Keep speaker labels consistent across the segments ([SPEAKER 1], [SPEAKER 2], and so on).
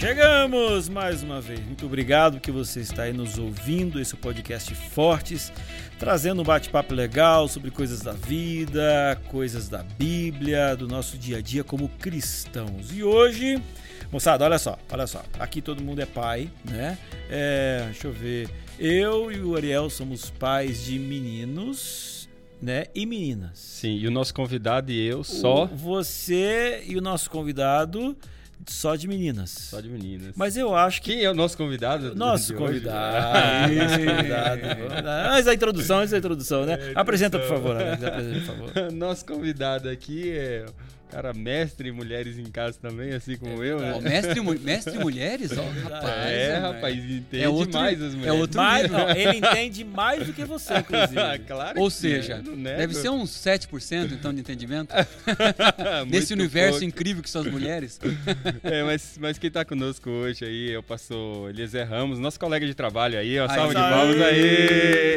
[SPEAKER 1] Chegamos mais uma vez. Muito obrigado que você está aí nos ouvindo. Esse é o podcast Fortes, trazendo um bate-papo legal sobre coisas da vida, coisas da Bíblia, do nosso dia a dia como cristãos. E hoje, moçada, olha só, olha só. Aqui todo mundo é pai, né? É, deixa eu ver. Eu e o Ariel somos pais de meninos né? E meninas.
[SPEAKER 2] Sim, e o nosso convidado e eu só.
[SPEAKER 1] O, você e o nosso convidado só de meninas.
[SPEAKER 2] Só de meninas.
[SPEAKER 1] Mas eu acho que.
[SPEAKER 2] Quem é o nosso convidado?
[SPEAKER 1] Nosso convidado. Isso, convidado. Mas a introdução, essa é a introdução, né? É, Apresenta, por favor, Alex. Apresenta, por favor.
[SPEAKER 2] nosso convidado aqui é Cara, mestre e mulheres em casa também, assim como é, eu, né?
[SPEAKER 3] Oh, mestre, mestre e mulheres? Ó, rapaz.
[SPEAKER 2] É, é rapaz, entende é outro, mais as mulheres.
[SPEAKER 1] É outro mais, não, ele entende mais do que você, inclusive. Ah,
[SPEAKER 3] claro Ou seja, deve ser uns 7% então de entendimento. Nesse universo pouco. incrível que são as mulheres.
[SPEAKER 2] é, mas, mas quem tá conosco hoje aí é o pastor Eliezer Ramos, nosso colega de trabalho aí, ó, salve de palmas aí.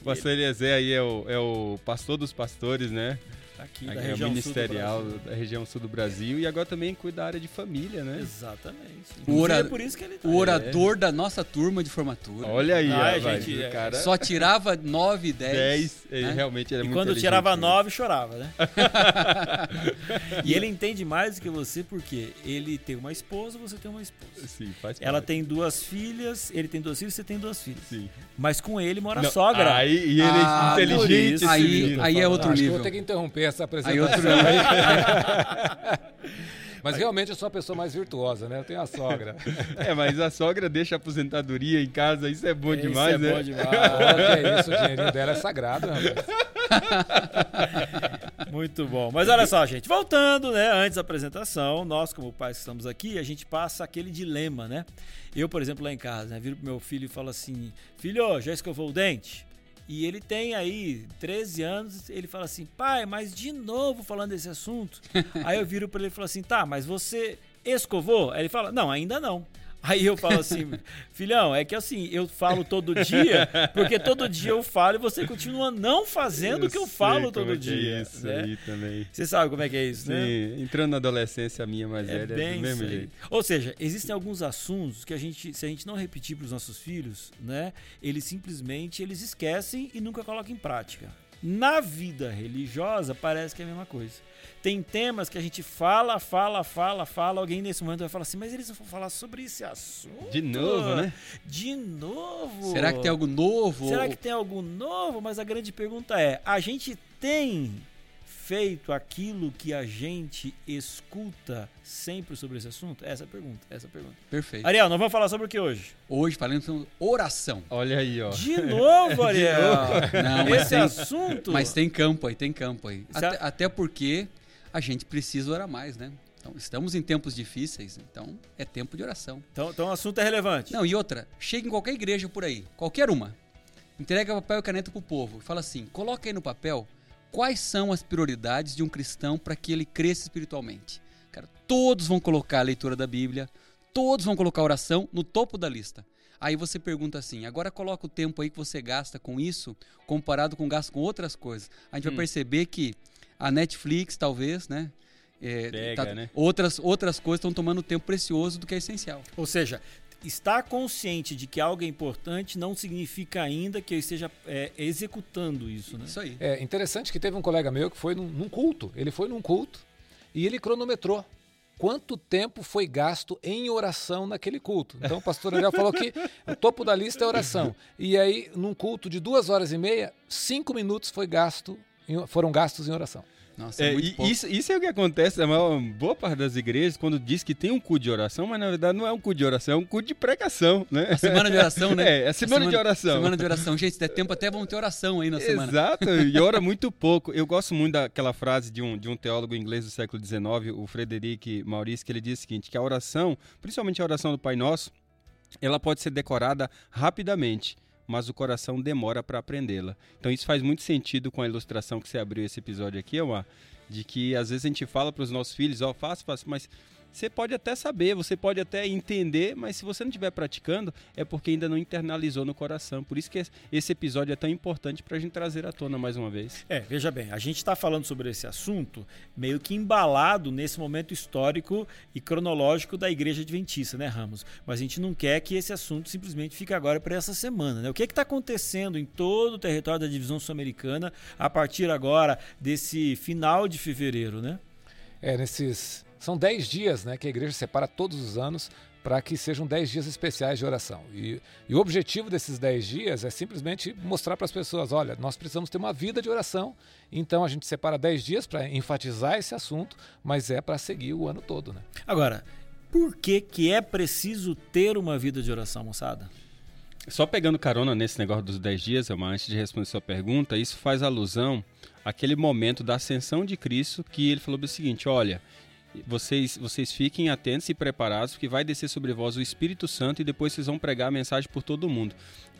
[SPEAKER 2] o pastor Eliezer aí é o, é o pastor dos pastores, né?
[SPEAKER 1] Aqui,
[SPEAKER 2] aqui da é região ministerial da região sul do Brasil e agora também cuida da área de família, né?
[SPEAKER 1] Exatamente.
[SPEAKER 3] O, ora... é por isso que ele tá. o orador é. da nossa turma de formatura.
[SPEAKER 2] Olha aí,
[SPEAKER 1] ah, ó, gente, é.
[SPEAKER 3] cara. Só tirava 9 e 10. 10,
[SPEAKER 2] né? realmente era
[SPEAKER 1] e
[SPEAKER 2] muito
[SPEAKER 1] quando tirava 9, chorava, né? e ele entende mais do que você porque ele tem uma esposa, você tem uma esposa.
[SPEAKER 2] Sim, faz
[SPEAKER 1] Ela tem duas filhas, ele tem duas filhas, você tem duas filhas. Sim. Mas com ele mora Não, a sogra.
[SPEAKER 2] Aí, e ele é ah, é inteligente.
[SPEAKER 3] Aí, aí é outro nível.
[SPEAKER 4] vou ter que interromper essa apresentação. Aí outro Mas realmente eu sou a pessoa mais virtuosa, né? Eu tenho a sogra.
[SPEAKER 2] É, mas a sogra deixa a aposentadoria em casa, isso é bom isso demais, é
[SPEAKER 4] né?
[SPEAKER 2] Bom
[SPEAKER 4] demais. Olha isso, o dinheirinho dela é sagrado, rapaz.
[SPEAKER 1] Muito bom. Mas olha só, gente, voltando, né? Antes da apresentação, nós, como pais que estamos aqui, a gente passa aquele dilema, né? Eu, por exemplo, lá em casa, né, viro pro meu filho e falo assim: Filho, já escovou o dente? E ele tem aí 13 anos, ele fala assim: pai, mas de novo falando desse assunto. aí eu viro para ele e falo assim: tá, mas você escovou? Aí ele fala: não, ainda não. Aí eu falo assim, filhão, é que assim, eu falo todo dia, porque todo dia eu falo e você continua não fazendo o que eu falo todo
[SPEAKER 2] é
[SPEAKER 1] dia.
[SPEAKER 2] É isso né? aí também.
[SPEAKER 1] Você sabe como é que é isso,
[SPEAKER 2] Sim, né? entrando na adolescência, a minha mais é velha
[SPEAKER 1] bem
[SPEAKER 2] é do mesmo jeito.
[SPEAKER 1] Ou seja, existem alguns assuntos que a gente, se a gente não repetir para os nossos filhos, né, eles simplesmente eles esquecem e nunca colocam em prática. Na vida religiosa parece que é a mesma coisa. Tem temas que a gente fala, fala, fala, fala. Alguém nesse momento vai falar assim, mas eles vão falar sobre esse assunto.
[SPEAKER 2] De novo, né?
[SPEAKER 1] De novo.
[SPEAKER 3] Será que tem algo novo?
[SPEAKER 1] Será que tem algo novo? Mas a grande pergunta é: a gente tem feito aquilo que a gente escuta sempre sobre esse assunto? Essa é a pergunta. Essa é a pergunta.
[SPEAKER 3] Perfeito.
[SPEAKER 1] Ariel, nós vamos falar sobre o que hoje?
[SPEAKER 3] Hoje falando sobre oração.
[SPEAKER 2] Olha aí, ó.
[SPEAKER 1] De novo, Ariel. Não, esse
[SPEAKER 3] tem,
[SPEAKER 1] assunto.
[SPEAKER 3] Mas tem campo aí, tem campo aí. Até, até porque a gente precisa orar mais, né? Então, estamos em tempos difíceis, então é tempo de oração.
[SPEAKER 1] Então, então o assunto é relevante.
[SPEAKER 3] Não, e outra, chega em qualquer igreja por aí, qualquer uma, entrega papel e caneta pro povo e fala assim: coloca aí no papel quais são as prioridades de um cristão para que ele cresça espiritualmente. Cara, todos vão colocar a leitura da Bíblia, todos vão colocar a oração no topo da lista. Aí você pergunta assim: agora coloca o tempo aí que você gasta com isso comparado com o gasto com outras coisas. A gente hum. vai perceber que a Netflix, talvez, né?
[SPEAKER 2] É, Pega, tá, né?
[SPEAKER 3] Outras, outras coisas estão tomando tempo precioso do que é essencial.
[SPEAKER 1] Ou seja, estar consciente de que algo é importante não significa ainda que eu esteja é, executando isso, né?
[SPEAKER 3] Isso aí.
[SPEAKER 4] É interessante que teve um colega meu que foi num, num culto. Ele foi num culto e ele cronometrou quanto tempo foi gasto em oração naquele culto. Então o pastor Ariel falou que o topo da lista é oração. E aí, num culto de duas horas e meia, cinco minutos foi gasto foram gastos em oração.
[SPEAKER 2] Nossa, é, isso, isso, é o que acontece a maior, boa parte das igrejas quando diz que tem um culto de oração, mas na verdade não é um culto de oração, é um culto de pregação, né?
[SPEAKER 3] A semana de oração, né?
[SPEAKER 2] É, a semana, a semana de oração.
[SPEAKER 3] Semana de oração. Gente, se der tempo até vamos ter oração aí na semana.
[SPEAKER 2] Exato, e ora muito pouco. Eu gosto muito daquela frase de um, de um teólogo inglês do século XIX, o Frederic Maurice, que ele diz o seguinte, que a oração, principalmente a oração do Pai Nosso, ela pode ser decorada rapidamente mas o coração demora para aprendê-la. Então isso faz muito sentido com a ilustração que você abriu esse episódio aqui, Omar, de que às vezes a gente fala para os nossos filhos, ó, oh, faça, faça, mas você pode até saber, você pode até entender, mas se você não estiver praticando, é porque ainda não internalizou no coração. Por isso que esse episódio é tão importante para a gente trazer à tona mais uma vez.
[SPEAKER 1] É, veja bem, a gente está falando sobre esse assunto meio que embalado nesse momento histórico e cronológico da Igreja Adventista, né, Ramos? Mas a gente não quer que esse assunto simplesmente fique agora para essa semana, né? O que está acontecendo em todo o território da divisão sul-americana a partir agora desse final de fevereiro, né?
[SPEAKER 4] É, nesses. São 10 dias né, que a igreja separa todos os anos para que sejam 10 dias especiais de oração. E, e o objetivo desses 10 dias é simplesmente mostrar para as pessoas: olha, nós precisamos ter uma vida de oração, então a gente separa 10 dias para enfatizar esse assunto, mas é para seguir o ano todo. Né?
[SPEAKER 1] Agora, por que, que é preciso ter uma vida de oração, moçada?
[SPEAKER 2] Só pegando carona nesse negócio dos 10 dias, Elmar, antes de responder sua pergunta, isso faz alusão àquele momento da ascensão de Cristo que ele falou o seguinte: olha, vocês, vocês fiquem atentos e preparados, porque vai descer sobre vós o Espírito Santo e depois vocês vão pregar a mensagem por todo mundo.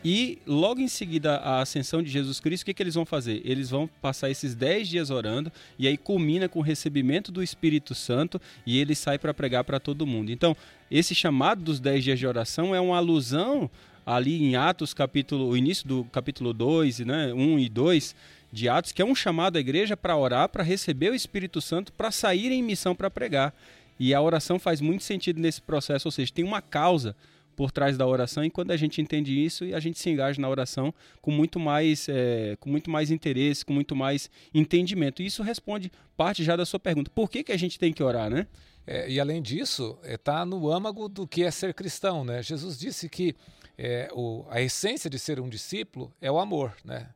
[SPEAKER 2] E logo em seguida a ascensão de Jesus Cristo, o que, que eles vão fazer? Eles vão passar esses 10 dias orando e aí culmina com o recebimento do Espírito Santo e ele sai para pregar para todo mundo. Então, esse chamado dos 10 dias de oração é uma alusão ali em Atos, capítulo, o início do capítulo 2, né, 1 e 2 de Atos, que é um chamado à igreja para orar, para receber o Espírito Santo, para sair em missão para pregar. E a oração faz muito sentido nesse processo, ou seja, tem uma causa por trás da oração e quando a gente entende isso a gente se engaja na oração com muito mais é, com muito mais interesse com muito mais entendimento e isso responde parte já da sua pergunta por que, que a gente tem que orar né
[SPEAKER 4] é, e além disso está é, no âmago do que é ser cristão né Jesus disse que é, o, a essência de ser um discípulo é o amor, né?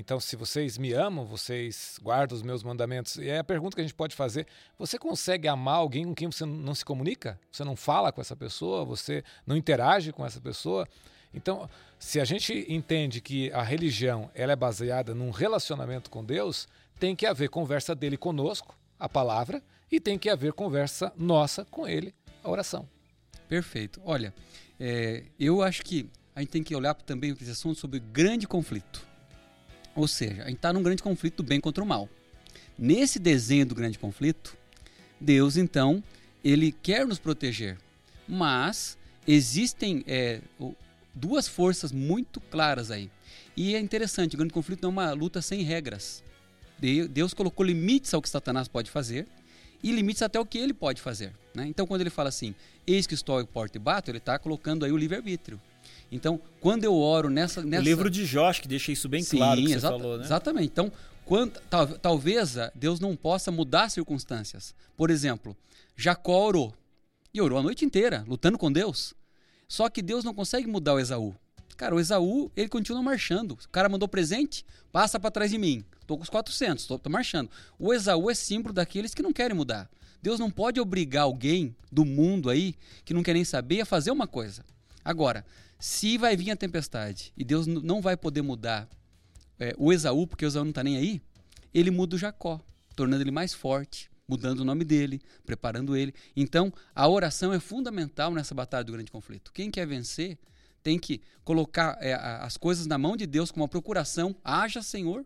[SPEAKER 4] Então, se vocês me amam, vocês guardam os meus mandamentos. E é a pergunta que a gente pode fazer: você consegue amar alguém com quem você não se comunica? Você não fala com essa pessoa? Você não interage com essa pessoa? Então, se a gente entende que a religião ela é baseada num relacionamento com Deus, tem que haver conversa dele conosco, a palavra, e tem que haver conversa nossa com ele, a oração.
[SPEAKER 3] Perfeito. Olha, é, eu acho que a gente tem que olhar também esse assunto sobre grande conflito. Ou seja, a gente está num grande conflito do bem contra o mal. Nesse desenho do grande conflito, Deus, então, ele quer nos proteger. Mas existem é, duas forças muito claras aí. E é interessante, o grande conflito não é uma luta sem regras. Deus colocou limites ao que Satanás pode fazer e limites até o que ele pode fazer. Né? Então, quando ele fala assim, eis que estou ao porta e bato, ele está colocando aí o livre-arbítrio. Então, quando eu oro nessa, nessa...
[SPEAKER 1] O livro de Jó, que deixa isso bem Sim, claro que exata, falou, né?
[SPEAKER 3] Exatamente. Então, quando, tal, talvez Deus não possa mudar as circunstâncias. Por exemplo, Jacó orou. E orou a noite inteira, lutando com Deus. Só que Deus não consegue mudar o Esaú. Cara, o Esaú, ele continua marchando. O cara mandou presente, passa para trás de mim. Tô com os 400, tô, tô marchando. O Esaú é símbolo daqueles que não querem mudar. Deus não pode obrigar alguém do mundo aí, que não quer nem saber, a fazer uma coisa. Agora, se vai vir a tempestade e Deus não vai poder mudar é, o Esaú, porque o Esaú não está nem aí, ele muda o Jacó, tornando ele mais forte, mudando o nome dele, preparando ele. Então, a oração é fundamental nessa batalha do grande conflito. Quem quer vencer tem que colocar é, as coisas na mão de Deus com uma procuração, haja Senhor,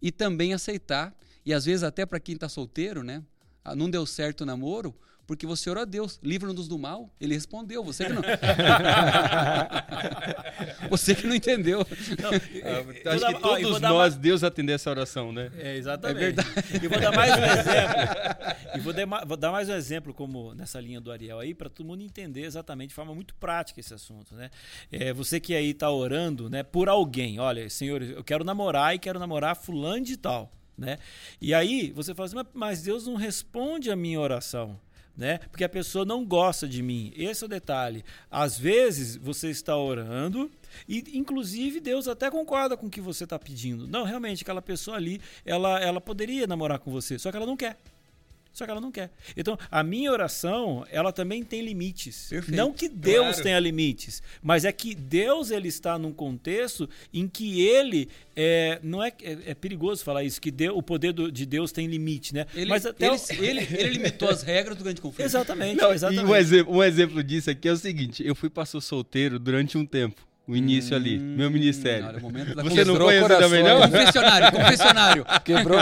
[SPEAKER 3] e também aceitar, e às vezes até para quem está solteiro, né? Não deu certo o namoro, porque você orou a Deus, livra-nos do mal. Ele respondeu, você que não. você que não entendeu. Não,
[SPEAKER 2] ah, acho que todos nós, mais... Deus atender essa oração, né?
[SPEAKER 1] É, exatamente. É verdade. E vou dar mais um exemplo. E vou, de, vou dar mais um exemplo, como nessa linha do Ariel aí, para todo mundo entender exatamente de forma muito prática esse assunto, né? É, você que aí está orando, né, por alguém, olha, Senhor, eu quero namorar e quero namorar fulano de tal. Né? E aí você fala assim, mas Deus não responde a minha oração né? Porque a pessoa não gosta de mim. Esse é o detalhe. Às vezes você está orando e, inclusive, Deus até concorda com o que você está pedindo. Não, realmente, aquela pessoa ali, ela, ela poderia namorar com você, só que ela não quer. Só que ela não quer. Então, a minha oração, ela também tem limites. Perfeito. Não que Deus claro. tenha limites, mas é que Deus ele está num contexto em que ele é, não é, é, é perigoso falar isso, que Deus, o poder do, de Deus tem limite, né?
[SPEAKER 3] Ele, mas até ele, o... ele, ele, limitou as regras do grande conflito.
[SPEAKER 1] Exatamente. Não, exatamente.
[SPEAKER 2] E um exemplo, um exemplo disso aqui é o seguinte: eu fui pastor solteiro durante um tempo. O início ali, meu ministério.
[SPEAKER 3] Hum, Olha, o momento da
[SPEAKER 2] Você não
[SPEAKER 4] Quebrou
[SPEAKER 2] conhece
[SPEAKER 4] corações.
[SPEAKER 2] também, não?
[SPEAKER 3] Confessionário, confessionário.
[SPEAKER 4] Quebrou,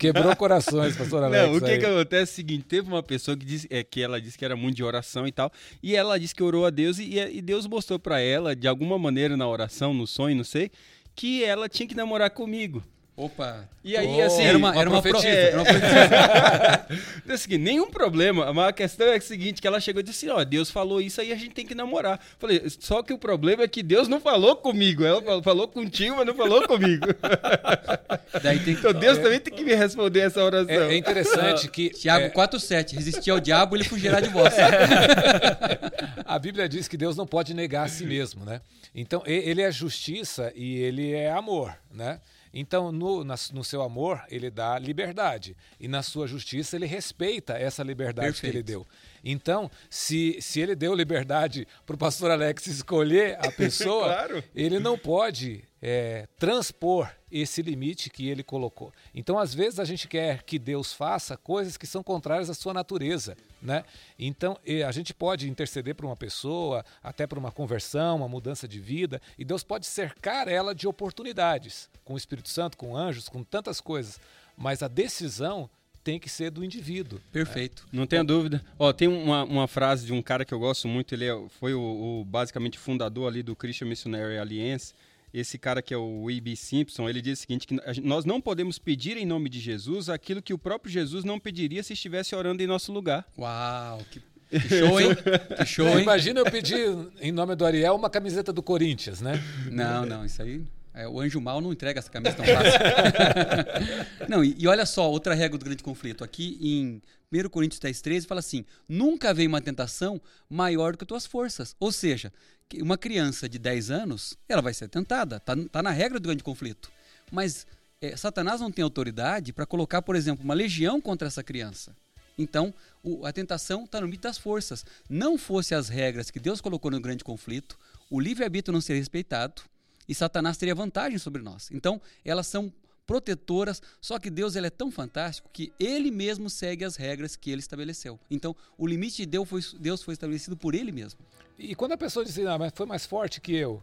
[SPEAKER 4] quebrou corações, pastor Alex.
[SPEAKER 2] Não, o que, que acontece é o seguinte: teve uma pessoa que disse é, que ela disse que era muito de oração e tal, e ela disse que orou a Deus e, e Deus mostrou pra ela, de alguma maneira na oração, no sonho, não sei, que ela tinha que namorar comigo.
[SPEAKER 3] Opa.
[SPEAKER 2] E aí,
[SPEAKER 4] Oh,
[SPEAKER 2] assim.
[SPEAKER 3] Era uma,
[SPEAKER 4] uma
[SPEAKER 3] era uma, pro-
[SPEAKER 4] profetisa.
[SPEAKER 3] era uma profetisa.
[SPEAKER 2] Então, assim, nenhum problema, mas a questão é a seguinte, que ela chegou e disse assim, ó, Deus falou isso aí, a gente tem que namorar. Falei, só que o problema é que Deus não falou comigo, ela falou, falou contigo, mas não falou comigo.
[SPEAKER 3] Daí tem
[SPEAKER 2] Então Deus também tem que me responder essa oração.
[SPEAKER 4] É, é interessante que
[SPEAKER 3] Tiago
[SPEAKER 4] é,
[SPEAKER 3] 4,7. Resistir ao diabo, ele fugirá de vós.
[SPEAKER 4] a Bíblia diz que Deus não pode negar a si mesmo, né? Então ele é justiça e ele é amor, né? Então no, na- no seu amor ele dá liberdade e na sua justiça ele respeita essa liberdade que ele
[SPEAKER 3] Perfeito.
[SPEAKER 4] deu. Então se, se ele deu liberdade para o pastor Alex escolher a pessoa,
[SPEAKER 2] Claro.
[SPEAKER 4] ele não pode é, transpor esse limite que ele colocou. Então, às vezes, a gente quer que Deus faça coisas que são contrárias à sua natureza. Né? Então, a gente pode interceder para uma pessoa, até para uma conversão, uma mudança de vida, e Deus pode cercar ela de oportunidades, com o Espírito Santo, com anjos, com tantas coisas. Mas a decisão tem que ser do indivíduo.
[SPEAKER 3] Perfeito.
[SPEAKER 2] Não tenha dúvida. Ó, tem uma, uma frase de um cara que eu gosto muito, ele é- foi o, o basicamente fundador ali do Christian Missionary Alliance. Esse cara que é o E.B. Simpson, ele diz o seguinte, que nós não podemos pedir em nome de Jesus aquilo que o próprio Jesus não pediria se estivesse orando em nosso lugar.
[SPEAKER 3] Uau, que, que show, hein? Que show, hein?
[SPEAKER 4] Imagina eu pedir, em nome do Ariel, uma camiseta do Corinthians, né?
[SPEAKER 3] Não, não, isso aí. é, o anjo mal não entrega essa camisa tão fácil. não, e, e olha só, outra regra do grande conflito. Aqui em 1 Coríntios 10, 13, fala assim: nunca veio uma tentação maior do que as tuas forças. Ou seja, uma criança de 10 anos, ela vai ser tentada. Tá, tá na regra do grande conflito. Mas é, Satanás não tem autoridade para colocar, por exemplo, uma legião contra essa criança. Então, o- a tentação está no limite das forças. Não fosse as regras que Deus colocou no grande conflito, o livre-arbítrio não seria respeitado e Satanás teria vantagem sobre nós. Então, elas são protetoras, só que Deus ele é tão fantástico que ele mesmo segue as regras que ele estabeleceu. Então, o limite de Deus foi, Deus foi estabelecido por ele mesmo.
[SPEAKER 4] E quando a pessoa diz, ah, mas foi mais forte que eu,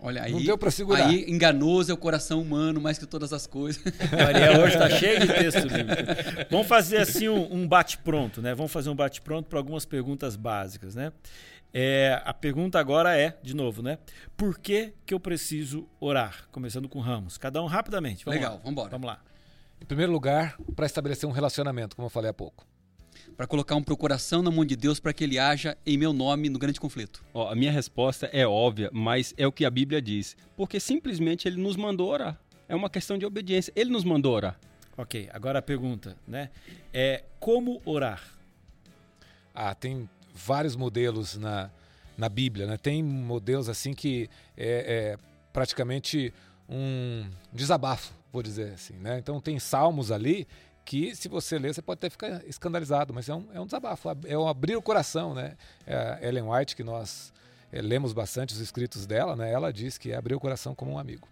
[SPEAKER 3] Olha, aí,
[SPEAKER 4] Não deu pra segurar.
[SPEAKER 3] Aí enganoso é o coração humano mais que todas as coisas.
[SPEAKER 1] Maria hoje está cheio de texto bíblico. Vamos fazer assim um, um bate-pronto, né? Vamos fazer um bate-pronto para algumas perguntas básicas, né? É, a pergunta agora é, de novo, né? Por que, que eu preciso orar? Começando com Ramos. Cada um rapidamente. Vamos
[SPEAKER 3] Legal,
[SPEAKER 1] lá.
[SPEAKER 3] vambora.
[SPEAKER 1] Vamos lá.
[SPEAKER 4] em primeiro lugar, para estabelecer um relacionamento, como eu falei há pouco.
[SPEAKER 3] Para colocar um procuração na mão de Deus para que ele haja em meu nome no grande conflito.
[SPEAKER 2] Ó, a minha resposta é óbvia, mas é o que a Bíblia diz. Porque simplesmente ele nos mandou orar. É uma questão de obediência. Ele nos mandou orar.
[SPEAKER 1] Ok, agora a pergunta, né? É como orar?
[SPEAKER 4] Ah, tem vários modelos na, na Bíblia, né? Tem modelos assim que é, é praticamente um desabafo, vou dizer assim, né? Então tem salmos ali que se você ler você pode até ficar escandalizado, mas é um, é um desabafo, é um abrir o coração, né? É Ellen White, que nós é, lemos bastante os escritos dela, né? Ela diz que é abrir o coração como um amigo.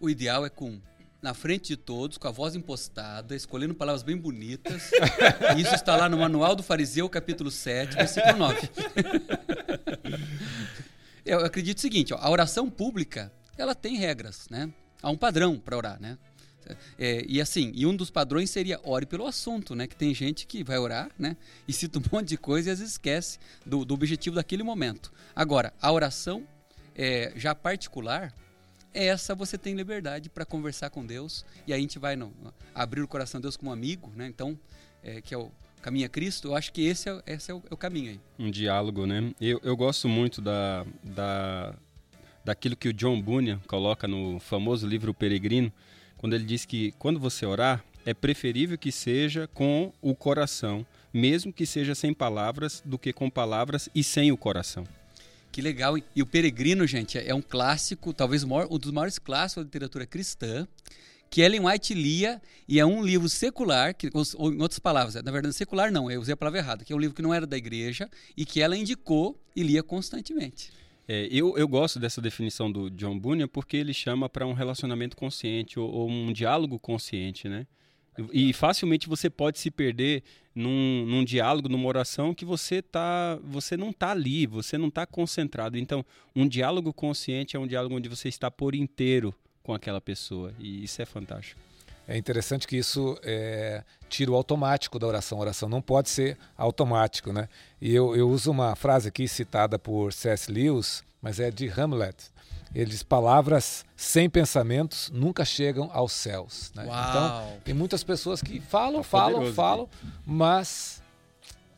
[SPEAKER 3] O ideal é com na frente de todos, com a voz impostada, escolhendo palavras bem bonitas. Isso está lá no Manual do Fariseu, capítulo 7, versículo 9. Eu acredito o seguinte, ó, a oração pública, ela tem regras, né? Há um padrão para orar, né? É, e assim, e um dos padrões seria ore pelo assunto, né? Que tem gente que vai orar, né? E cita um monte de coisa e às vezes esquece do, do objetivo daquele momento. Agora, a oração é, já particular, essa você tem liberdade para conversar com Deus e aí a gente vai no, abrir o coração de Deus como amigo, né? Então, é, que é o caminho a Cristo, eu acho que esse é, esse é, o, é o caminho aí.
[SPEAKER 2] Um diálogo, né? Eu, eu gosto muito da, da, daquilo que o John Bunyan coloca no famoso livro Peregrino, quando ele diz que quando você orar, é preferível que seja com o coração, mesmo que seja sem palavras, do que com palavras e sem o coração.
[SPEAKER 3] Que legal. E o Peregrino, gente, é um clássico, talvez um dos maiores clássicos da literatura cristã, que Ellen White lia, e é um livro secular, que, ou, em outras palavras, na verdade, secular não, eu usei a palavra errada, que é um livro que não era da igreja e que ela indicou e lia constantemente.
[SPEAKER 2] É, eu, eu gosto dessa definição do John Bunyan porque ele chama para um relacionamento consciente ou, ou um diálogo consciente, né? E facilmente você pode se perder num, num diálogo, numa oração que você tá, você não está ali, você não está concentrado. Então, um diálogo consciente é um diálogo onde você está por inteiro com aquela pessoa e isso é fantástico.
[SPEAKER 4] É interessante que isso é, tira o automático da oração. A oração não pode ser automático, né? E eu, eu uso uma frase aqui citada por C.S. Lewis, mas é de Hamlet. Ele diz: palavras sem pensamentos nunca chegam aos céus. Né? Então, tem muitas pessoas que falam, tá falam, falam, mas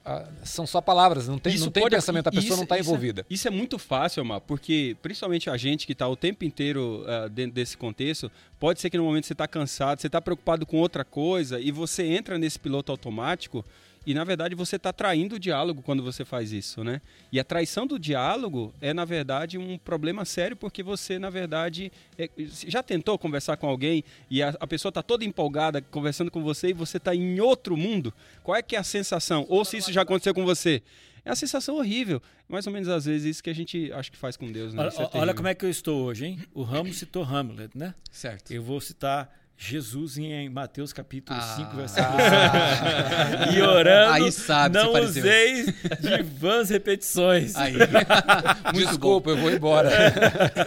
[SPEAKER 4] ah, são só palavras, não tem, não tem pode, pensamento, a pessoa isso, não está envolvida.
[SPEAKER 2] Isso é, isso é, muito fácil, Mar, porque principalmente a gente que está o tempo inteiro uh, dentro desse contexto, pode ser que no momento você está cansado, você está preocupado com outra coisa e você entra nesse piloto automático e na verdade você está traindo o diálogo quando você faz isso, né? E a traição do diálogo é na verdade um problema sério porque você na verdade é, já tentou conversar com alguém e a, a pessoa está toda empolgada conversando com você e você está em outro mundo. Qual é que é a sensação? Ou se isso já aconteceu com você? É uma sensação horrível. Mais ou menos às vezes isso que a gente acho que faz com Deus, né?
[SPEAKER 1] Olha, é olha como é que eu estou hoje, hein? O Ramos citou Hamlet, né?
[SPEAKER 3] Certo.
[SPEAKER 1] Eu vou citar Jesus em Mateus capítulo ah. 5, versículo ah. E orando,
[SPEAKER 3] Aí sabe,
[SPEAKER 1] não usei de vãs repetições.
[SPEAKER 3] Aí.
[SPEAKER 4] Desculpa, bom. eu vou embora.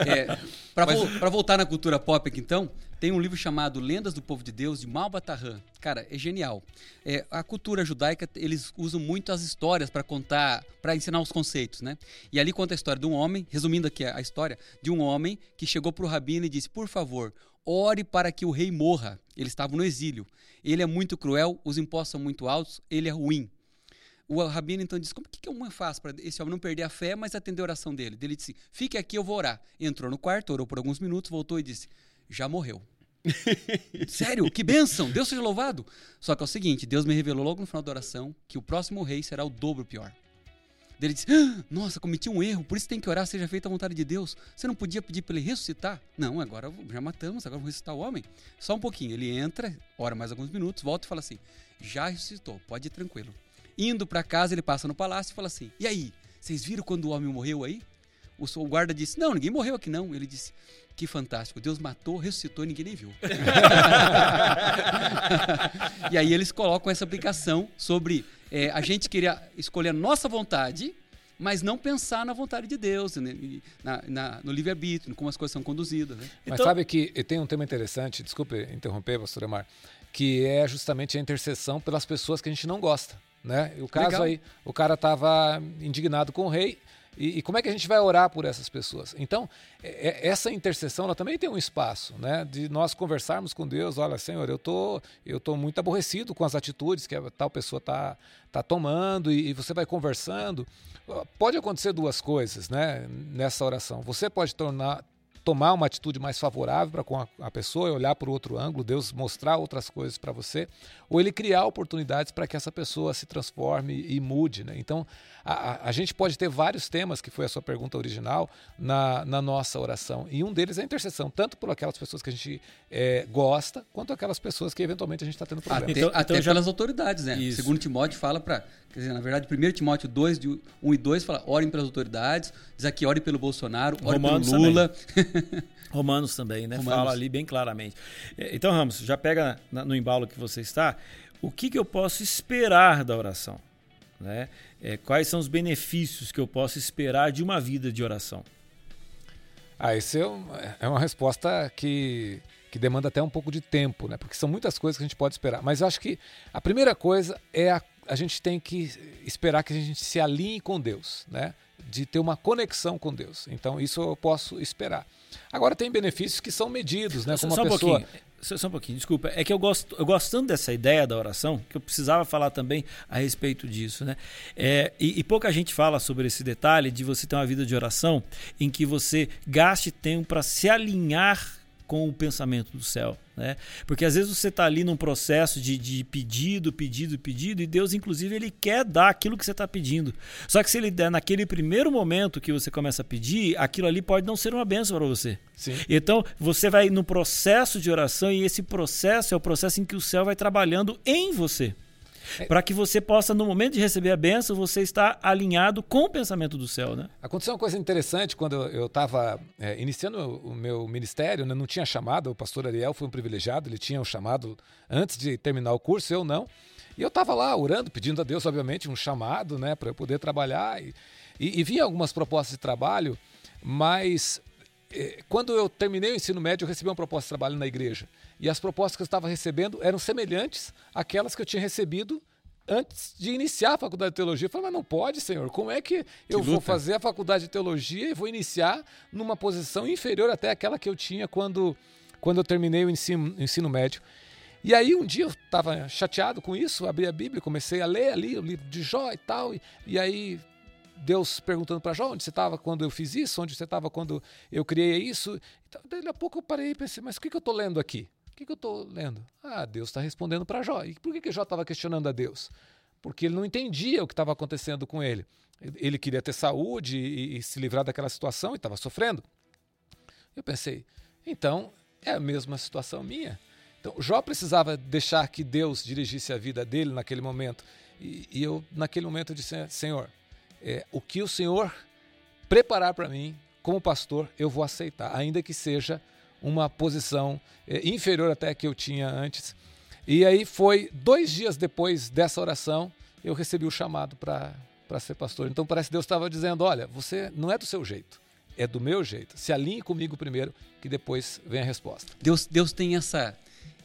[SPEAKER 3] É, Para Mas... voltar na cultura pop aqui, então, tem um livro chamado Lendas do Povo de Deus, de Malbatarran. Cara, é genial. É, a cultura judaica, eles usam muito as histórias para contar, para ensinar os conceitos, né? E ali conta a história de um homem, resumindo aqui a história, de um homem que chegou para o rabino e disse, por favor, ore para que o rei morra. Ele estava no exílio. Ele é muito cruel, os impostos são muito altos, ele é ruim. O rabino então disse: Como que, que eu faço para esse homem não perder a fé, mas atender a oração dele? Ele disse: Fique aqui, eu vou orar. Entrou no quarto, orou por alguns minutos, voltou e disse: Já morreu. Sério, que bênção! Deus seja louvado! Só que é o seguinte: Deus me revelou logo no final da oração que o próximo rei será o dobro pior. Ele disse: ah, Nossa, cometi um erro, por isso tem que orar, seja feita a vontade de Deus. Você não podia pedir para ele ressuscitar? Não, agora já matamos, agora vamos ressuscitar o homem. Só um pouquinho. Ele entra, ora mais alguns minutos, volta e fala assim: Já ressuscitou, pode ir tranquilo. Indo para casa, ele passa no palácio e fala assim: E aí, vocês viram quando o homem morreu aí? O, guarda disse: Não, ninguém morreu aqui não. Ele disse: Que fantástico, Deus matou, ressuscitou e ninguém nem viu. e aí eles colocam essa aplicação sobre é, a gente queria escolher a nossa vontade, mas não pensar na vontade de Deus, né? na, na, no livre-arbítrio, como as coisas são conduzidas. Né?
[SPEAKER 4] Mas então, sabe que tem um tema interessante, desculpe interromper, pastor Emar, que é justamente a intercessão pelas pessoas que a gente não gosta. Né? O caso Legal. aí, o cara estava indignado com o rei, e, e, como é que a gente vai orar por essas pessoas? Então, é, é, essa intercessão ela também tem um espaço, né? De nós conversarmos com Deus. Olha, Senhor, eu tô, eu tô muito aborrecido com as atitudes que a tal pessoa tá, tá tomando e, e você vai conversando. Pode acontecer duas coisas, né? Nessa oração. Você pode tornar, tomar uma atitude mais favorável para com a, a, pessoa e olhar por outro ângulo, Deus mostrar outras coisas para você, ou ele criar oportunidades para que essa pessoa se transforme e mude. Né? Então, a, a, gente pode ter vários temas, que foi a sua pergunta original, na, na nossa oração. E um deles é a intercessão, tanto por aquelas pessoas que a gente é, gosta, quanto aquelas pessoas que eventualmente a gente está tendo problemas.
[SPEAKER 3] Até, então, até então já... pelas autoridades, né? Isso. Segundo Timóteo fala para. Quer dizer, na verdade, 1 Timóteo 2, de 1 e 2, fala: orem pelas autoridades, diz aqui, ore pelo Bolsonaro, ore Romanos pelo Lula.
[SPEAKER 1] Romanos também, né? Romanos. Fala ali bem claramente. É, então, Ramos, já pega no embalo que você está. O que, que eu posso esperar da oração? Né? É, quais são os benefícios que eu posso esperar de uma vida de oração?
[SPEAKER 4] Ah, isso é, é uma resposta que, que demanda até um pouco de tempo, né? Porque são muitas coisas que a gente pode esperar. Mas eu acho que a primeira coisa é a, a gente tem que esperar que a gente se alinhe com Deus, né? De ter uma conexão com Deus. Então, isso eu posso esperar. Agora, tem benefícios que são medidos, né? Como
[SPEAKER 1] só,
[SPEAKER 4] uma
[SPEAKER 1] pessoa... um pouquinho só um pouquinho, desculpa. É que eu gosto, eu gosto tanto dessa ideia da oração que eu precisava falar também a respeito disso, né? É, e, e, pouca gente fala sobre esse detalhe de você ter uma vida de oração em que você gaste tempo para se alinhar com o pensamento do céu. Né? Porque às vezes você está ali num processo de, de, pedido, pedido, pedido, e Deus, inclusive, ele quer dar aquilo que você está pedindo. Só que se ele der naquele primeiro momento que você começa a pedir, aquilo ali pode não ser uma benção para você.
[SPEAKER 4] Sim.
[SPEAKER 1] Então, você vai no processo de oração, e esse processo é o processo em que o céu vai trabalhando em você. Para que você possa, no momento de receber a benção, você estar alinhado com o pensamento do céu, né?
[SPEAKER 4] Aconteceu uma coisa interessante quando eu estava é, iniciando o meu ministério, né? não tinha chamado, o pastor Ariel foi um privilegiado, ele tinha o um chamado antes de terminar o curso, eu não. E eu estava lá orando, pedindo a Deus, obviamente, um chamado né, para eu poder trabalhar. E, e, e vinha algumas propostas de trabalho, mas eh, quando eu terminei o ensino médio, eu recebi uma proposta de trabalho na igreja. E as propostas que eu estava recebendo eram semelhantes àquelas que eu tinha recebido antes de iniciar a faculdade de teologia. Eu falei, mas não pode, senhor. Como é que eu que vou fazer a faculdade de teologia e vou iniciar numa posição inferior até aquela que eu tinha quando, quando eu terminei o ensino, ensino médio? E aí um dia eu estava chateado com isso, abri a Bíblia, comecei a ler ali o livro de Jó e tal, e, e aí Deus perguntando para Jó onde você estava quando eu fiz isso, onde você estava quando eu criei isso. Então, daí a pouco eu parei e pensei, mas o que, que eu estou lendo aqui? O que, que eu estou lendo? Ah, Deus está respondendo para Jó. E por que, que Jó estava questionando a Deus? Porque ele não entendia o que estava acontecendo com ele. Ele queria ter saúde e, e se livrar daquela situação e estava sofrendo. Eu pensei, então é a mesma situação minha. Então, Jó precisava deixar que Deus dirigisse a vida dele naquele momento. E, e eu, naquele momento, eu disse: Senhor, é, o que o Senhor preparar para mim, como pastor, eu vou aceitar, ainda que seja uma posição é, inferior até que eu tinha antes. E aí foi dois dias depois dessa oração, eu recebi o chamado para ser pastor. Então parece que Deus estava dizendo: olha, você não é do seu jeito, é do meu jeito. Se alinhe comigo primeiro, que depois vem a resposta.
[SPEAKER 3] Deus, Deus tem essa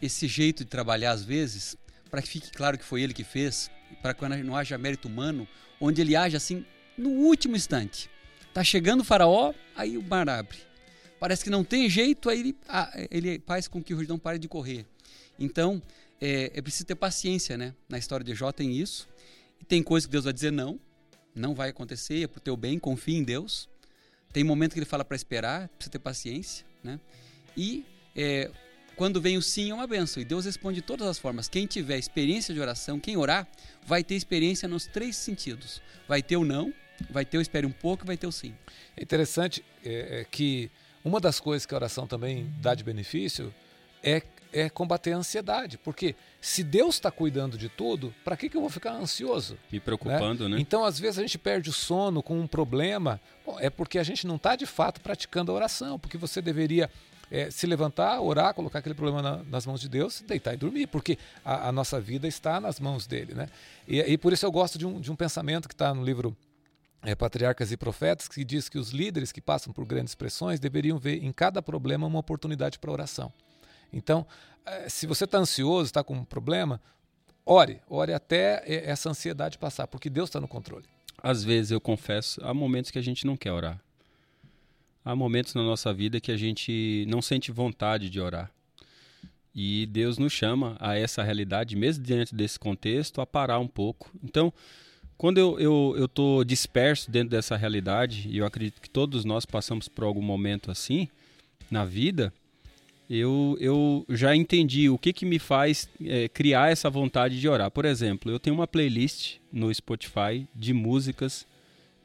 [SPEAKER 3] esse jeito de trabalhar às vezes, para que fique claro que foi ele que fez, para que não haja mérito humano, onde ele age assim no último instante. Tá chegando o faraó, aí o mar abre. Parece que não tem jeito, aí ele, ah, ele faz com que o Jordão pare de correr. Então, é, é preciso ter paciência, né? Na história de Jó tem isso. E tem coisa que Deus vai dizer não, não vai acontecer, é pro teu bem, confia em Deus. Tem momento que ele fala para esperar, precisa ter paciência, né? E é, quando vem o sim é uma benção. E Deus responde de todas as formas. Quem tiver experiência de oração, quem orar, vai ter experiência nos três sentidos. Vai ter o não, vai ter o espere um pouco e vai ter o sim.
[SPEAKER 4] É interessante é, é que uma das coisas que a oração também dá de benefício é, é combater a ansiedade. Porque se Deus está cuidando de tudo, para que, que eu vou ficar ansioso?
[SPEAKER 2] Me preocupando, né? né?
[SPEAKER 4] Então, às vezes, a gente perde o sono com um problema. Bom, é porque a gente não está de fato praticando a oração. Porque você deveria é, se levantar, orar, colocar aquele problema na, nas mãos de Deus, deitar e dormir, porque a, a, nossa vida está nas mãos dele. Né? E, e por isso eu gosto de um, de um pensamento que está no livro é, Patriarcas e Profetas, que diz que os líderes que passam por grandes pressões deveriam ver em cada problema uma oportunidade para oração. Então, é, se você está ansioso, está com um problema, ore, ore até essa ansiedade passar, porque Deus está no controle.
[SPEAKER 2] Às vezes, eu confesso, há momentos que a gente não quer orar. Há momentos na nossa vida que a gente não sente vontade de orar. E Deus nos chama a essa realidade, mesmo diante desse contexto, a parar um pouco. Então, quando eu eu, eu disperso dentro dessa realidade, e eu acredito que todos nós passamos por algum momento assim na vida, eu, eu já entendi o que, que me faz é, criar essa vontade de orar. Por exemplo, eu tenho uma playlist no Spotify de músicas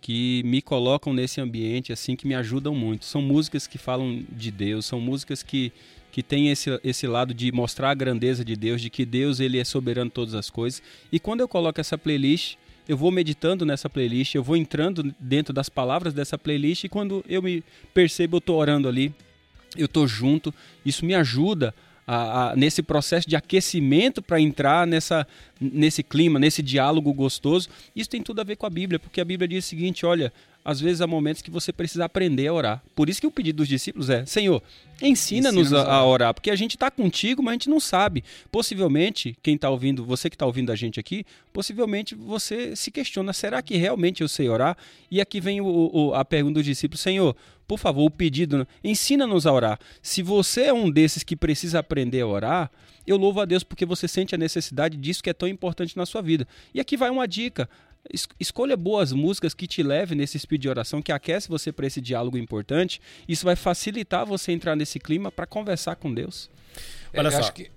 [SPEAKER 2] que me colocam nesse ambiente assim que me ajudam muito. São músicas que falam de Deus, são músicas que que tem esse, esse lado de mostrar a grandeza de Deus, de que Deus ele é soberano de todas as coisas. E quando eu coloco essa playlist, eu vou meditando nessa playlist, eu vou entrando dentro das palavras dessa playlist e quando eu me percebo, eu estou orando ali, eu estou junto. Isso me ajuda a, a, nesse processo de aquecimento para entrar nessa, nesse clima, nesse diálogo gostoso. Isso tem tudo a ver com a Bíblia, porque a Bíblia diz o seguinte: olha, às vezes há momentos que você precisa aprender a orar. Por isso que o pedido dos discípulos é: Senhor, ensina-nos ensina a, a, orar, porque a gente está contigo, mas a gente não sabe. Possivelmente, quem está ouvindo, você que está ouvindo a gente aqui, possivelmente você se questiona: será que realmente eu sei orar? E aqui vem o, o, a pergunta dos discípulos: Senhor, por favor, o pedido, ensina-nos a orar. Se você é um desses que precisa aprender a orar, eu louvo a Deus porque você sente a necessidade disso que é tão importante na sua vida. E aqui vai uma dica. Escolha boas músicas que te levem nesse espírito de oração, que aquece você para esse diálogo importante. Isso vai facilitar você entrar nesse clima para conversar com Deus.
[SPEAKER 1] Olha é, só. Que...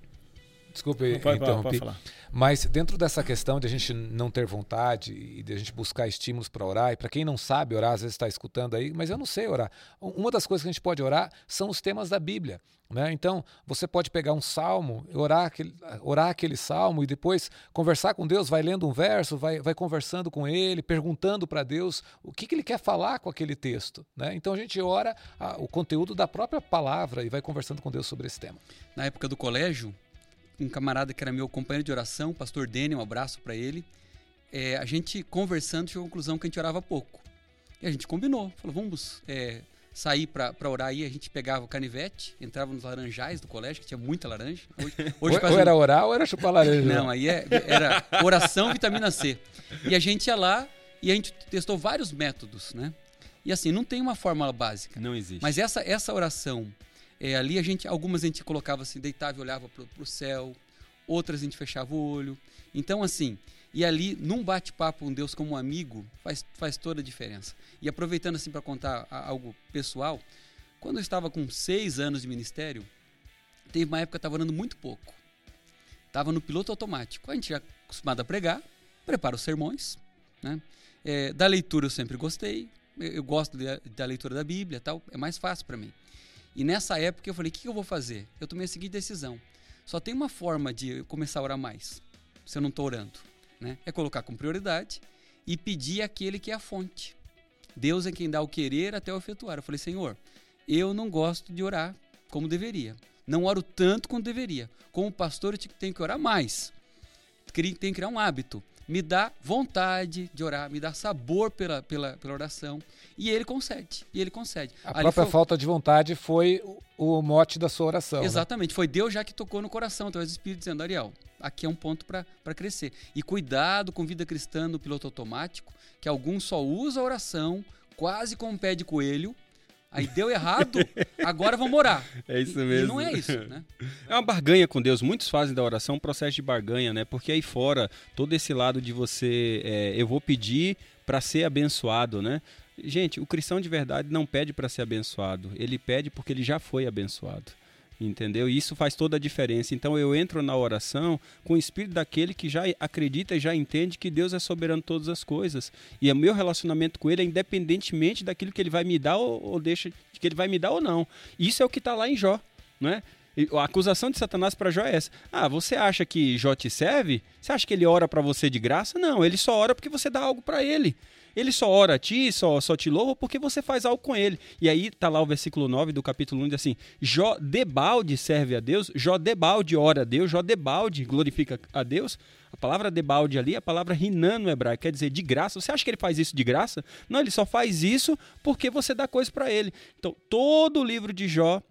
[SPEAKER 4] Desculpe
[SPEAKER 1] Não, pode, pode,
[SPEAKER 4] interromper.
[SPEAKER 1] pode falar.
[SPEAKER 4] Mas dentro dessa questão de a gente não ter vontade e de a gente buscar estímulos para orar, e para quem não sabe orar, às vezes está escutando aí, mas eu não sei orar. Uma das coisas que a gente pode orar são os temas da Bíblia. Né? Então, você pode pegar um salmo, orar aquele, orar aquele salmo e depois conversar com Deus, vai lendo um verso, vai, vai conversando com ele, perguntando para Deus o que, que ele quer falar com aquele texto. Né? Então, a gente ora a, o conteúdo da própria palavra e vai conversando com Deus sobre esse tema.
[SPEAKER 3] Na época do colégio, um camarada que era meu companheiro de oração, pastor Dene, um abraço para ele. É, a gente conversando chegou à conclusão que a gente orava pouco. E a gente combinou, falou, vamos é, sair para orar aí. A gente pegava o canivete, entrava nos laranjais do colégio, que tinha muita laranja. Hoje, hoje
[SPEAKER 4] ou, ou era orar ou era chupar laranja.
[SPEAKER 3] Não, aí é, era oração vitamina C. E a gente ia lá e a gente testou vários métodos, né? E assim, não tem uma fórmula básica.
[SPEAKER 2] Não existe.
[SPEAKER 3] Mas essa, essa oração é, ali a gente, algumas a gente colocava assim, deitava e olhava pro, pro céu, outras a gente fechava o olho. Então, assim, e ali, num bate-papo com Deus como um amigo, faz, faz toda a diferença. E aproveitando assim para contar algo pessoal, quando eu estava com seis anos de ministério, teve uma época que eu estava orando muito pouco. Estava no piloto automático. A gente já é acostumado a pregar, prepara os sermões, né? É, da leitura eu sempre gostei, eu, eu gosto da, da leitura da Bíblia, tal, é mais fácil para mim. E nessa época eu falei: o que, eu vou fazer? Eu tomei a seguinte decisão: só tem uma forma de começar a orar mais, se eu não estou orando, né? É colocar como prioridade e pedir aquele que é a fonte. Deus é quem dá o querer até o efetuar. Eu falei: Senhor, eu não gosto de orar como deveria. Não oro tanto quanto deveria. Como pastor, eu tenho que orar mais. Tenho que criar um hábito. Me dá vontade de orar, me dá sabor pela, pela, pela oração. E ele concede. E ele concede.
[SPEAKER 4] A
[SPEAKER 3] Ali
[SPEAKER 4] própria
[SPEAKER 3] foi-
[SPEAKER 4] falta de vontade foi o, mote da sua oração. né?
[SPEAKER 3] Exatamente, foi Deus já que tocou no coração, através do Espírito dizendo, Ariel, aqui é um ponto para crescer. E cuidado com vida cristã no piloto automático, que alguns só usam a oração quase como um pé de coelho, aí deu errado, agora vamos orar.
[SPEAKER 2] É isso
[SPEAKER 3] E
[SPEAKER 2] mesmo.
[SPEAKER 3] não é isso, né?
[SPEAKER 2] É uma barganha com Deus. Muitos fazem da oração um processo de barganha, né? Porque aí fora, todo esse lado de você, é, eu vou pedir para ser abençoado, né? Gente, o cristão de verdade não pede para ser abençoado. Ele pede porque ele já foi abençoado. Entendeu? E isso faz toda a diferença. Então eu entro na oração com o espírito daquele que já acredita e já entende que Deus é soberano de todas as coisas. E o meu relacionamento com ele é independentemente daquilo que ele vai me dar ou, ou deixa que ele vai me dar ou não. Isso é o que está lá em Jó, é? E A acusação de Satanás para Jó é essa. Ah, você acha que Jó te serve? Você acha que ele ora para você de graça? Não, ele só ora porque você dá algo para ele. Ele só ora a ti, só, só te louva porque você faz algo com ele. E aí tá lá o versículo 9 do capítulo 1, diz assim: Jó debalde serve a Deus, Jó debalde ora a Deus, Jó debalde glorifica a Deus. A palavra debalde ali a palavra rinan no hebraico, quer dizer de graça. Você acha que ele faz isso de graça? Não, ele só faz isso porque você dá coisa para ele. Então, todo o livro de Jó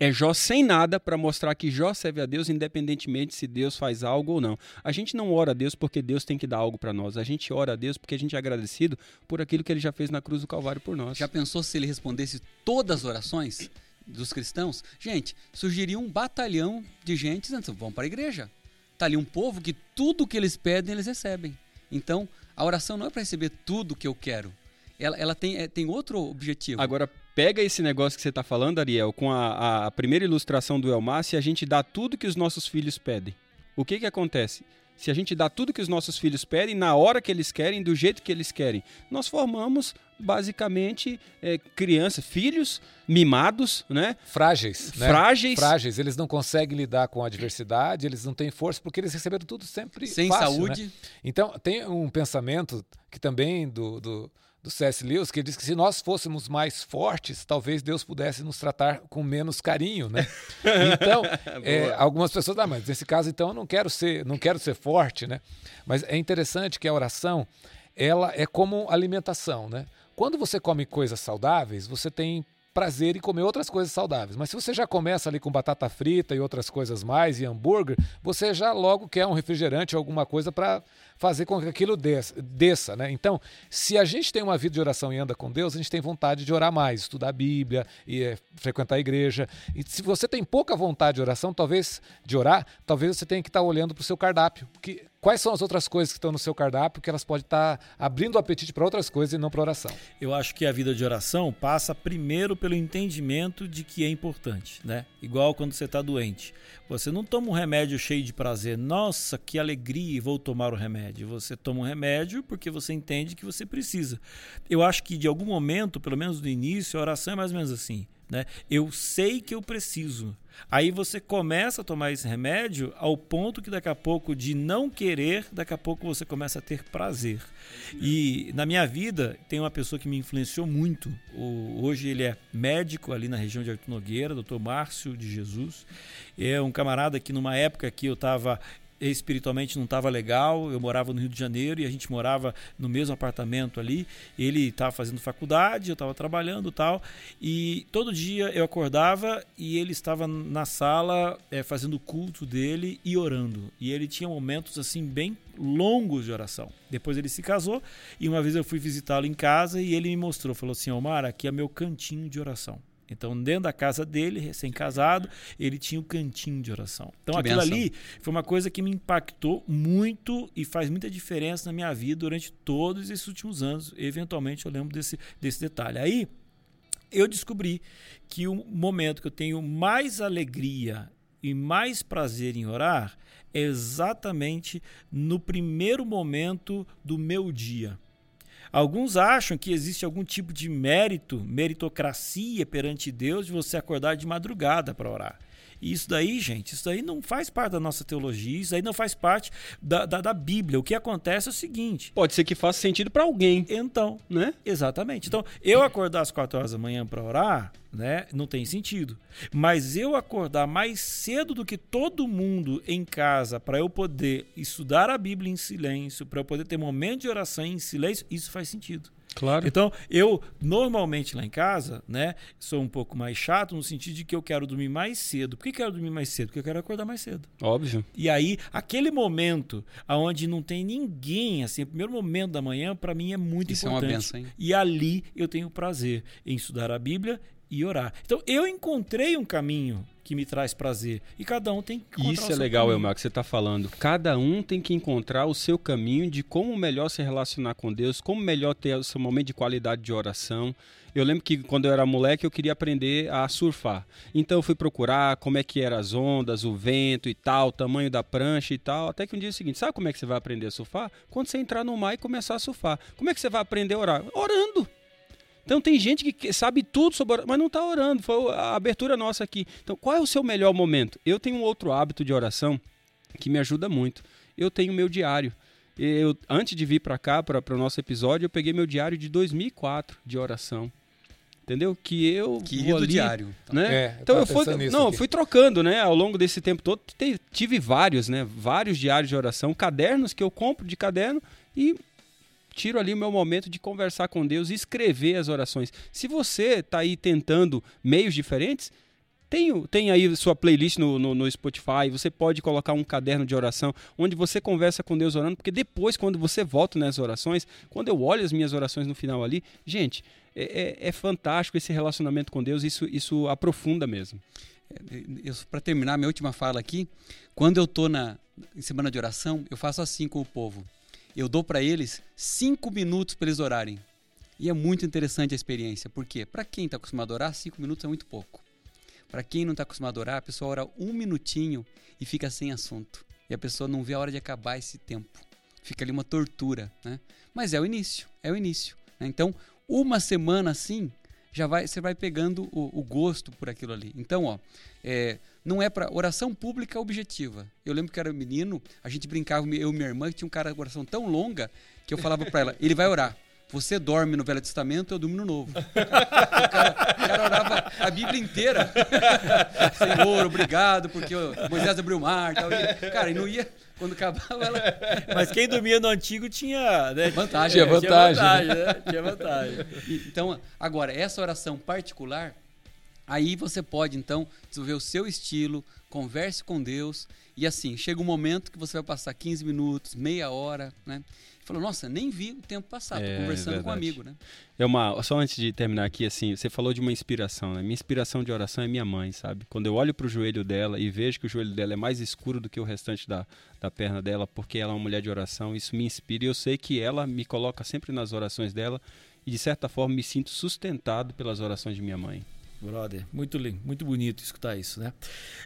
[SPEAKER 2] é Jó sem nada para mostrar que Jó serve a Deus independentemente se Deus faz algo ou não. A gente não ora a Deus porque Deus tem que dar algo para nós. A gente ora a Deus porque a gente é agradecido por aquilo que ele já fez na cruz do Calvário por nós.
[SPEAKER 3] Já pensou se ele respondesse todas as orações dos cristãos? Gente, surgiria um batalhão de gente dizendo, vão para a igreja. Tá ali um povo que tudo que eles pedem, eles recebem. Então, a oração não é para receber tudo que eu quero. Ela, ela tem, é, tem outro objetivo.
[SPEAKER 2] Agora, pega esse negócio que você está falando, Ariel, com a, a primeira ilustração do Elmar, se a gente dá tudo que os nossos filhos pedem. O que, que acontece? Se a gente dá tudo que os nossos filhos pedem, na hora que eles querem, do jeito que eles querem, nós formamos basicamente é, crianças, filhos mimados, né?
[SPEAKER 4] Frágeis. né?
[SPEAKER 2] Frágeis.
[SPEAKER 4] Frágeis. Eles não conseguem lidar com a adversidade, eles não têm força, porque eles receberam tudo sempre
[SPEAKER 3] Sem
[SPEAKER 4] fácil,
[SPEAKER 3] saúde.
[SPEAKER 4] né? Então, tem um pensamento que também do, do, do C.S. Lewis, que diz que se nós fôssemos mais fortes, talvez Deus pudesse nos tratar com menos carinho, né? Então, é, algumas pessoas, ah, mas nesse caso, então, eu não quero ser, não quero ser forte, né? Mas é interessante que a oração, ela é como alimentação, né? Quando você come coisas saudáveis, você tem prazer em comer outras coisas saudáveis. Mas se você já começa ali com batata frita e outras coisas mais e hambúrguer, você já logo quer um refrigerante ou alguma coisa para fazer com que aquilo des- desça, né? Então, se a gente tem uma vida de oração e anda com Deus, a gente tem vontade de orar mais, estudar a Bíblia e eh, frequentar a igreja. E se você tem pouca vontade de oração, talvez de orar, talvez você tenha que estar olhando para o seu cardápio, que quais são as outras coisas que estão no seu cardápio que elas podem estar abrindo o apetite para outras coisas e não para oração?
[SPEAKER 1] Eu acho que a vida de oração passa primeiro pelo entendimento de que é importante, né? Igual quando você está doente. Você não toma um remédio cheio de prazer, nossa, que alegria, vou tomar o remédio. Você toma um remédio porque você entende que você precisa. Eu acho que de algum momento, pelo menos no início, a oração é mais ou menos assim. Né? Eu sei que eu preciso. Aí você começa a tomar esse remédio ao ponto que daqui a pouco de não querer, daqui a pouco você começa a ter prazer. E na minha vida tem uma pessoa que me influenciou muito. hoje ele é médico ali na região de Artur Nogueira, Dr. Márcio de Jesus. É um camarada que numa época que eu estava espiritualmente não estava legal. Eu morava no Rio de Janeiro e a gente morava no mesmo apartamento ali. Ele estava fazendo faculdade, eu estava trabalhando tal. E todo dia eu acordava e ele estava na sala é, fazendo o culto dele e orando. E ele tinha momentos assim bem longos de oração. Depois ele se casou e uma vez eu fui visitá-lo em casa e ele me mostrou, falou assim: Omar, aqui é meu cantinho de oração. Então, dentro da casa dele, recém-casado, ele tinha o um cantinho de oração. Então, que aquilo benção. ali foi uma coisa que me impactou muito e faz muita diferença na minha vida durante todos esses últimos anos. Eventualmente, eu lembro desse, desse detalhe. Aí, eu descobri que o momento que eu tenho mais alegria e mais prazer em orar é exatamente no primeiro momento do meu dia. Alguns acham que existe algum tipo de mérito, meritocracia perante Deus de você acordar de madrugada para orar. E isso daí, gente, isso daí não faz parte da nossa teologia, isso aí não faz parte da, da, da, Bíblia. O que acontece é o seguinte.
[SPEAKER 2] Pode ser que faça sentido para alguém.
[SPEAKER 1] Então, né? Exatamente. Então, eu acordar às 4 horas da manhã para orar, né? Não tem sentido. Mas eu acordar mais cedo do que todo mundo em casa para eu poder estudar a Bíblia em silêncio, para eu poder ter momento de oração em silêncio, isso faz sentido.
[SPEAKER 2] Claro.
[SPEAKER 1] Então, eu normalmente lá em casa, né, sou um pouco mais chato no sentido de que eu quero dormir mais cedo. Por que quero dormir mais cedo? Porque eu quero acordar mais cedo.
[SPEAKER 2] Óbvio.
[SPEAKER 1] E aí, aquele momento onde não tem ninguém, assim, o primeiro momento da manhã, para mim é muito
[SPEAKER 3] Isso
[SPEAKER 1] importante.
[SPEAKER 3] É uma benção, hein?
[SPEAKER 1] E ali eu tenho prazer em estudar a Bíblia e orar. Então, eu encontrei um caminho que me traz prazer. E cada um tem que encontrar
[SPEAKER 2] Isso é legal,
[SPEAKER 1] caminho.
[SPEAKER 2] Elmar, que você está falando. Cada um tem que encontrar o seu caminho de como melhor se relacionar com Deus, como melhor ter o seu momento de qualidade de oração. Eu lembro que quando eu era moleque eu queria aprender a surfar. Então eu fui procurar como é que eram as ondas, o vento e tal, o tamanho da prancha e tal. Até que um dia é o seguinte, sabe como é que você vai aprender a surfar? Quando você entrar no mar e começar a surfar. Como é que você vai aprender a orar? Orando. Então tem gente que sabe tudo sobre oração, mas não está orando. Foi a abertura nossa aqui. Então qual é o seu melhor momento? Eu tenho um outro hábito de oração que me ajuda muito. Eu tenho meu diário. Eu, antes de vir para cá, para o nosso episódio, eu peguei meu diário de 2004 de oração entendeu? Que eu
[SPEAKER 3] que ali, diário,
[SPEAKER 2] né? É, então eu fui, não, eu fui trocando, né? Ao longo desse tempo todo, tive vários, né? Vários diários de oração, cadernos que eu compro de caderno e tiro ali o meu momento de conversar com Deus e escrever as orações. Se você está aí tentando meios diferentes, tem, tem aí sua playlist no, no, no, Spotify, você pode colocar um caderno de oração onde você conversa com Deus orando, porque depois, quando você volta nas orações, quando eu olho as minhas orações no final ali, gente, é, é, é fantástico esse relacionamento com Deus, isso, isso aprofunda mesmo.
[SPEAKER 3] É, Para terminar, minha última fala aqui, quando eu estou em semana de oração, eu faço assim com o povo eu dou para eles cinco minutos para eles orarem. E é muito interessante a experiência, porque para quem está acostumado a orar, cinco minutos é muito pouco. Para quem não está acostumado a orar, a pessoa ora um minutinho e fica sem assunto. E a pessoa não vê a hora de acabar esse tempo. Fica ali uma tortura, né? Mas é o início, é o início. Né? Então, uma semana assim, já vai, você vai pegando o, o gosto por aquilo ali. Então, ó, é, não é para oração pública objetiva. Eu lembro que era menino, a gente brincava eu e minha irmã que tinha um cara de oração tão longa que eu falava para ela, ele vai orar. Você dorme no Velho Testamento, eu durmo no Novo. o, cara, o cara orava a Bíblia inteira. Senhor, obrigado, porque Moisés abriu o mar. Tal. E, cara, e não ia. Quando acabava, ela.
[SPEAKER 1] Mas quem dormia no antigo tinha. Né?
[SPEAKER 3] Vantagem.
[SPEAKER 4] Tinha vantagem.
[SPEAKER 1] Tinha vantagem, né? Tinha vantagem.
[SPEAKER 3] Então, agora, essa oração particular, aí você pode, então, desenvolver o seu estilo, converse com Deus. E assim, chega um momento que você vai passar 15 minutos, meia hora, né? Falou, nossa, nem vi o tempo passar,
[SPEAKER 2] É,
[SPEAKER 3] conversando com um amigo, né?
[SPEAKER 2] É uma, só antes de terminar aqui, assim, você falou de uma inspiração, né? Minha inspiração de oração é minha mãe, sabe? Quando eu olho pro joelho dela e vejo que o joelho dela é mais escuro do que o restante da, da perna dela, porque ela é uma mulher de oração, isso me inspira e eu sei que ela me coloca sempre nas orações dela e de certa forma me sinto sustentado pelas orações de minha mãe.
[SPEAKER 1] Brother, muito lindo, muito bonito escutar isso, né?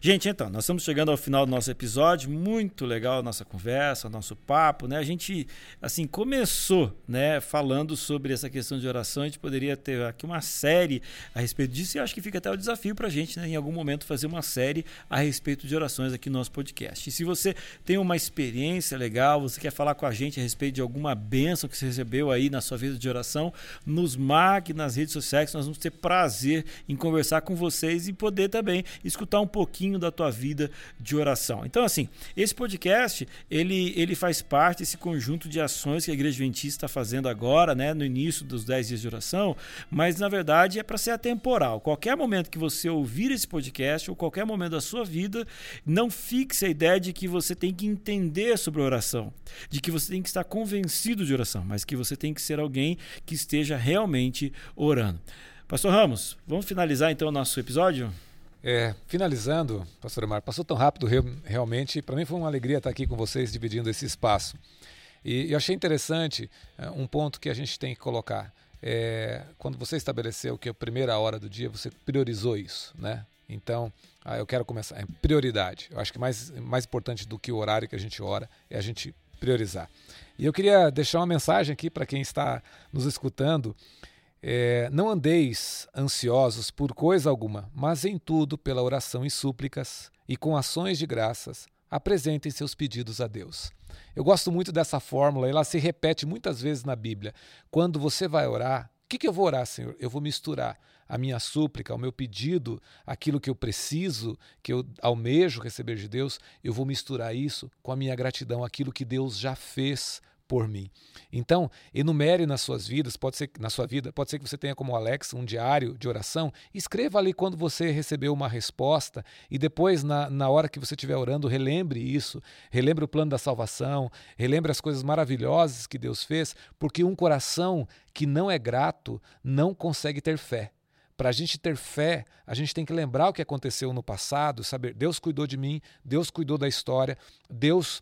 [SPEAKER 1] Gente, então, nós estamos chegando ao final do nosso episódio, muito legal a nossa conversa, nosso papo, né? A gente, assim, começou, né, falando sobre essa questão de oração, a gente poderia ter aqui uma série a respeito disso e acho que fica até o desafio pra gente, né, em algum momento fazer uma série a respeito de orações aqui no nosso podcast. E se você tem uma experiência legal, você quer falar com a gente a respeito de alguma bênção que você recebeu aí na sua vida de oração, nos marque nas redes sociais, nós vamos ter prazer em conversar com vocês e poder também escutar um pouquinho da tua vida de oração. Então, assim, esse podcast, ele, ele faz parte desse conjunto de ações que a Igreja Adventista está fazendo agora, né, no início dos 10 dias de oração, mas na verdade é para ser atemporal. Qualquer momento que você ouvir esse podcast, ou qualquer momento da sua vida, não fixe a ideia de que você tem que entender sobre oração, de que você tem que estar convencido de oração, mas que você tem que ser alguém que esteja realmente orando. Pastor Ramos, vamos finalizar então o nosso episódio?
[SPEAKER 4] É, finalizando, pastor Omar, passou tão rápido re- realmente, para mim foi uma alegria estar aqui com vocês dividindo esse espaço. E eu achei interessante eh, um ponto que a gente tem que colocar. É, quando você estabeleceu que a primeira hora do dia você priorizou isso, né? Então, ah, eu quero começar. É prioridade. Eu acho que mais, mais importante do que o horário que a gente ora é a gente priorizar. E eu queria deixar uma mensagem aqui para quem está nos escutando. É, não andeis ansiosos por coisa alguma, mas em tudo, pela oração e súplicas e com ações de graças, apresentem seus pedidos a Deus. Eu gosto muito dessa fórmula, ela se repete muitas vezes na Bíblia. Quando você vai orar, o que, que eu vou orar, Senhor? Eu vou misturar a minha súplica, o meu pedido, aquilo que eu preciso, que eu almejo receber de Deus, eu vou misturar isso com a minha gratidão, aquilo que Deus já fez por mim. Então, enumere nas suas vidas, pode ser na sua vida, pode ser que você tenha como Alex um diário de oração, escreva ali quando você recebeu uma resposta e depois na, na hora que você estiver orando, relembre isso, relembre o plano da salvação, relembre as coisas maravilhosas que Deus fez, porque um coração que não é grato não consegue ter fé. Para a gente ter fé, a gente tem que lembrar o que aconteceu no passado, saber Deus cuidou de mim, Deus cuidou da história, Deus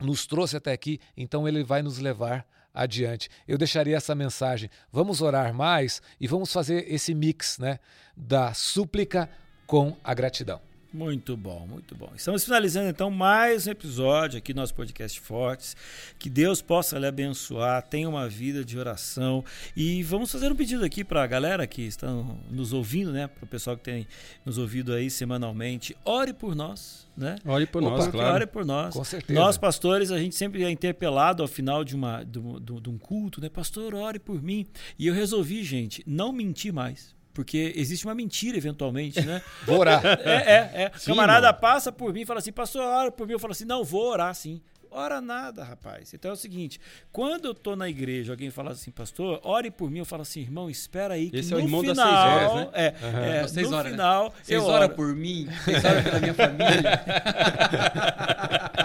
[SPEAKER 4] nos trouxe até aqui, então ele vai nos levar adiante. Eu deixaria essa mensagem. Vamos orar mais e vamos fazer esse mix, né, da súplica com a gratidão.
[SPEAKER 1] Muito bom, muito bom. Estamos finalizando então mais um episódio aqui do nosso podcast Fortes. Que Deus possa lhe abençoar, tenha uma vida de oração. E vamos fazer um pedido aqui para a galera que está nos ouvindo, né? Para o pessoal que tem nos ouvido aí semanalmente. Ore por nós, né?
[SPEAKER 2] Ore por
[SPEAKER 4] Opa,
[SPEAKER 2] nós, claro.
[SPEAKER 1] Ore por nós.
[SPEAKER 4] Com certeza.
[SPEAKER 1] Nós, pastores, a gente sempre é interpelado ao final de, uma, de, um- de um culto, né? Pastor, ore por mim. E eu resolvi, gente, não mentir mais. Porque existe uma mentira eventualmente, né?
[SPEAKER 4] Vou orar.
[SPEAKER 1] É, é, é.
[SPEAKER 2] Sim,
[SPEAKER 1] camarada
[SPEAKER 2] mano.
[SPEAKER 1] passa por mim e fala assim, pastor, ora por mim. Eu falo assim, não, vou orar sim. Ora nada, rapaz. Então é o seguinte, quando eu tô na igreja, alguém fala assim, pastor, ore por mim, eu falo assim, irmão, espera aí que
[SPEAKER 2] Esse é
[SPEAKER 1] no
[SPEAKER 2] o irmão das
[SPEAKER 1] final,
[SPEAKER 2] seis horas, né?
[SPEAKER 1] é, é,
[SPEAKER 3] Vocês
[SPEAKER 1] no
[SPEAKER 3] oram, né?
[SPEAKER 1] final,
[SPEAKER 3] Vocês
[SPEAKER 1] eu
[SPEAKER 3] oram
[SPEAKER 1] oro.
[SPEAKER 3] por mim, vocês oram pela minha família.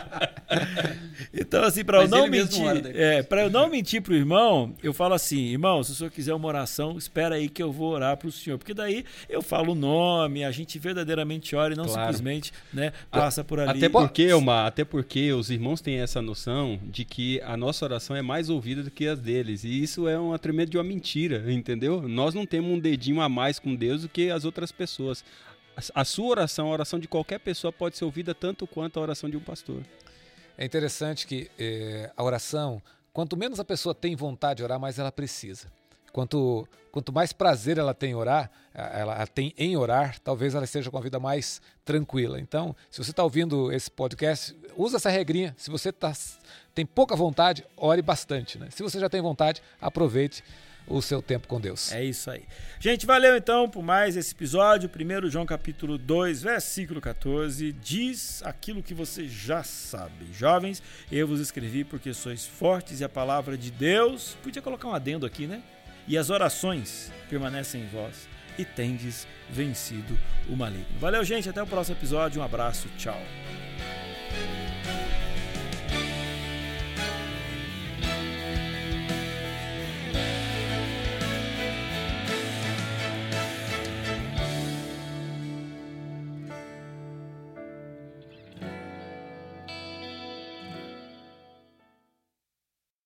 [SPEAKER 1] Então, assim, para eu não mentir, é, para eu não mentir pro irmão, eu falo assim, irmão, se o senhor quiser uma oração, espera aí que eu vou orar pro senhor, porque daí eu falo o nome, a gente verdadeiramente ora e não
[SPEAKER 2] Claro.
[SPEAKER 1] simplesmente, né, passa por ali.
[SPEAKER 2] Até porque, Elmar, até porque os irmãos têm essa noção de que a nossa oração é mais ouvida do que as deles. E isso é uma tremenda de uma mentira, entendeu? Nós não temos um dedinho a mais com Deus do que as outras pessoas. A sua oração, a oração de qualquer pessoa pode ser ouvida tanto quanto a oração de um pastor.
[SPEAKER 4] É interessante que eh, a oração, quanto menos a pessoa tem vontade de orar, mais ela precisa. Quanto, quanto mais prazer ela tem em orar, ela tem em orar, talvez ela esteja com a vida mais tranquila. Então, se você está ouvindo esse podcast, usa essa regrinha. Se você tá, tem pouca vontade, ore bastante. Né? Se você já tem vontade, aproveite o seu tempo com Deus.
[SPEAKER 1] É isso aí. Gente, valeu então por mais esse episódio. 1 João capítulo 2, versículo 14, diz aquilo que você já sabe. Jovens, eu vos escrevi porque sois fortes e a palavra de Deus, podia colocar um adendo aqui, né? E as orações permanecem em vós. e tendes vencido o maligno. Valeu, gente. Até o próximo episódio. Um abraço. Tchau.